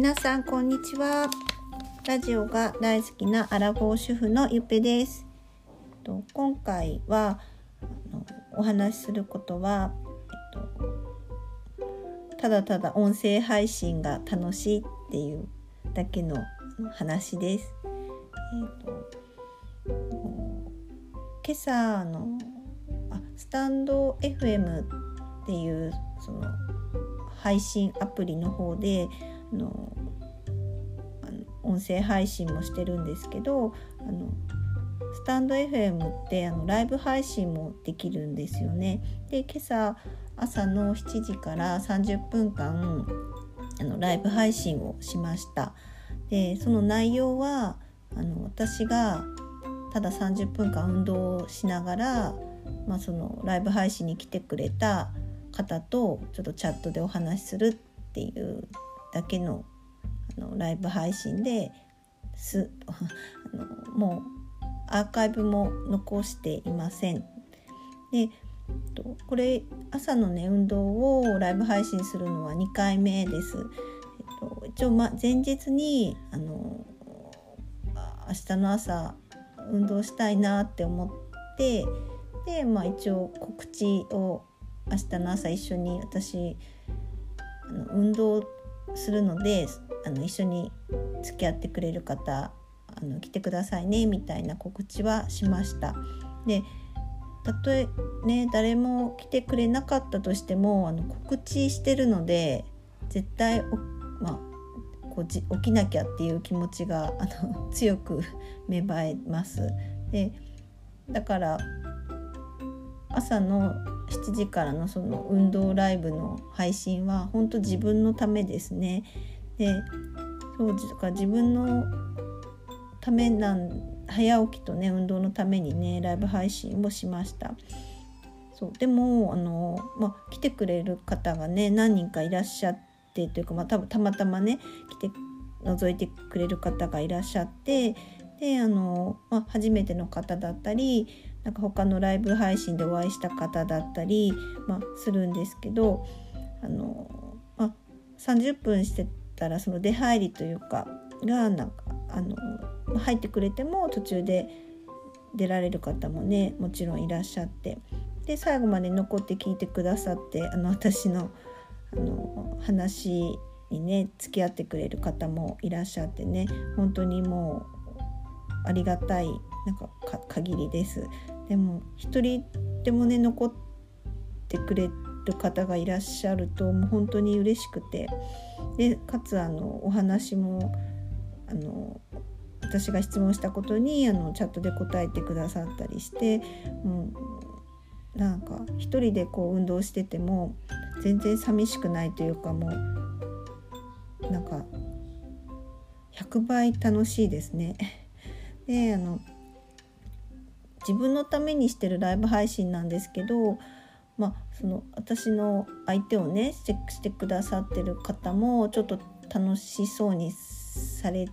皆さんこんにちはラジオが大好きなアラフォー主婦のゆっぺです今回はあのお話しすることは、えっと、ただただ音声配信が楽しいっていうだけの話です。えっと、今朝のあスタンド FM っていうその配信アプリの方であの音声配信もしてるんですけどあのスタンド FM ってあのライブ配信もできるんですよね。で今朝朝の7時から30分間あのライブ配信をしました。でその内容はあの私がただ30分間運動をしながら、まあ、そのライブ配信に来てくれた方とちょっとチャットでお話しするっていうだけのあのライブ配信ですあのもうアーカイブも残していません。でこれ朝のね運動をライブ配信するのは2回目です。えっと、一応、ま、前日にあの明日の朝運動したいなって思ってで、まあ、一応告知を明日の朝一緒に私あの運動するのであの一緒に付き合ってくれる方あの来てくださいねみたいな告知はしました。でたとえね誰も来てくれなかったとしてもあの告知してるので絶対まあ、こう起きなきゃっていう気持ちがあの 強く芽生えます。でだから朝の7時からのその運動ライブの配信は本当自分のためですね。でそうか自分のためなん早起きとね運動のためにねライブ配信をしました。そうでもあの、まあ、来てくれる方がね何人かいらっしゃってというか、まあ、多分たまたまね来て覗いてくれる方がいらっしゃってであの、まあ、初めての方だったりなんか他のライブ配信でお会いした方だったり、まあ、するんですけどあの、まあ、30分してたらその出入りというかがなんかあの入ってくれても途中で出られる方もねもちろんいらっしゃってで最後まで残って聞いてくださってあの私のあの話にね付き合ってくれる方もいらっしゃってね本当にもうありがたいなんか限りです。でも一人でもね残ってくれる方がいらっしゃるともう本当に嬉しくてでかつあのお話もあの私が質問したことにあのチャットで答えてくださったりしてもうなんか一人でこう運動してても全然寂しくないというかもうなんか100倍楽しいですね。であの自分のためにしてるライブ配信なんですけど、まあ、その私の相手をねチェックしてくださってる方もちょっと楽しそうにされ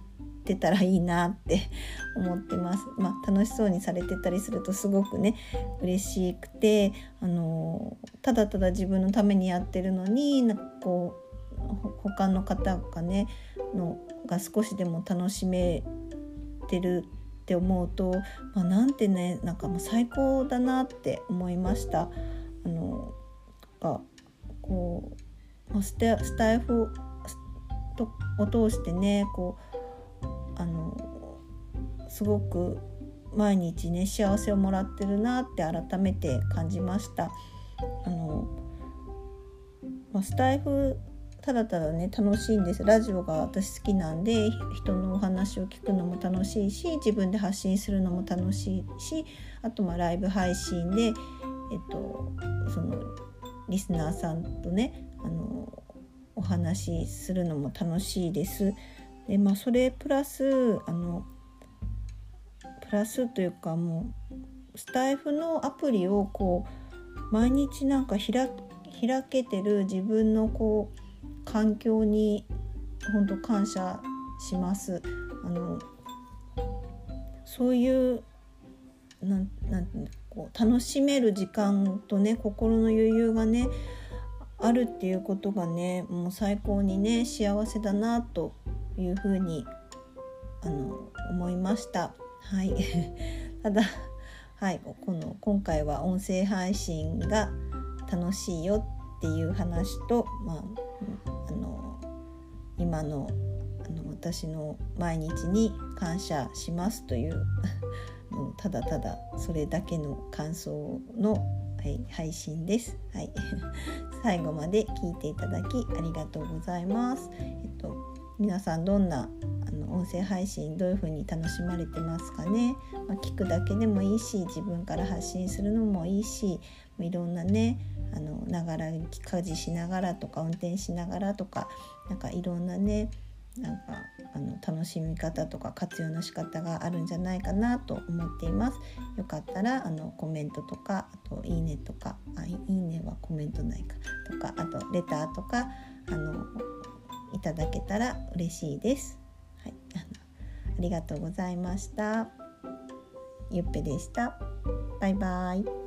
てたらいいなって 思ってます。まあ、楽しそうにされてたりするとすごくね嬉しくてあのただただ自分のためにやってるのになんかこう他の方がねのが少しでも楽しめてるって思うと、まあ、なんてねなんかもう最高だなって思いました。あのがこうスタスタイフを通してねこうあのすごく毎日ね幸せをもらってるなって改めて感じました。あのまあ、スタイフただただね楽しいんですラジオが私好きなんで人のお話を聞くのも楽しいし自分で発信するのも楽しいしあとまあライブ配信で、えっと、そのリスナーさんとねあのお話しするのも楽しいです。でまあ、それプラスあのプラスというかもうスタイフのアプリをこう毎日なんか開けてる自分のこう環境に本当感謝します。あのそういうなんなんこう楽しめる時間とね心の余裕がねあるっていうことがねもう最高にね幸せだなというふうにあの思いました。はい ただはいこの今回は音声配信が楽しいよっていう話と、まあ、あの今のあの私の毎日に感謝しますという ただただそれだけの感想の、はい、配信です。はい、最後まで聞いていただきありがとうございます。えっと、皆さんどんなあの音声配信どういう風に楽しまれてますかね、まあ、聞くだけでもいいし自分から発信するのもいいしいろんなねあのながら家事しながらとか運転しながらとかなんかいろんなねなんかあの楽しみ方とか活用の仕方があるんじゃないかなと思っています。よかったらあのコメントとかあといいねとかあいいねはコメントないかとかあとレターとかあのいただけたら嬉しいです。はい、あのありがとうございました。ゆっぺでした。バイバイ。